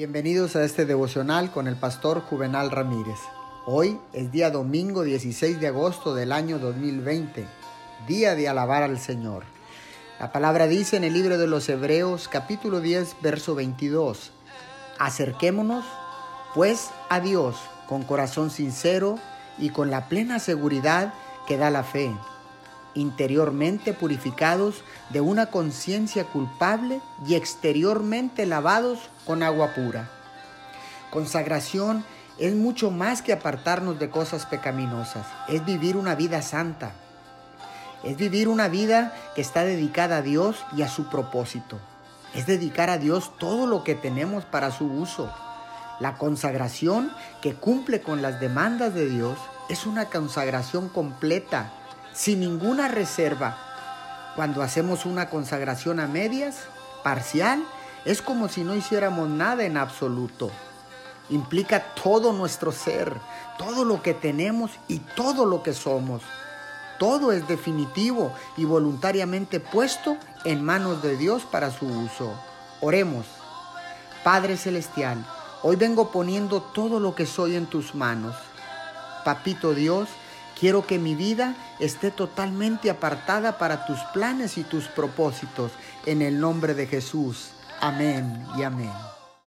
Bienvenidos a este devocional con el pastor Juvenal Ramírez. Hoy es día domingo 16 de agosto del año 2020, día de alabar al Señor. La palabra dice en el libro de los Hebreos capítulo 10 verso 22, acerquémonos pues a Dios con corazón sincero y con la plena seguridad que da la fe interiormente purificados de una conciencia culpable y exteriormente lavados con agua pura. Consagración es mucho más que apartarnos de cosas pecaminosas, es vivir una vida santa, es vivir una vida que está dedicada a Dios y a su propósito, es dedicar a Dios todo lo que tenemos para su uso. La consagración que cumple con las demandas de Dios es una consagración completa, sin ninguna reserva. Cuando hacemos una consagración a medias, parcial, es como si no hiciéramos nada en absoluto. Implica todo nuestro ser, todo lo que tenemos y todo lo que somos. Todo es definitivo y voluntariamente puesto en manos de Dios para su uso. Oremos. Padre Celestial, hoy vengo poniendo todo lo que soy en tus manos. Papito Dios, Quiero que mi vida esté totalmente apartada para tus planes y tus propósitos. En el nombre de Jesús. Amén y amén.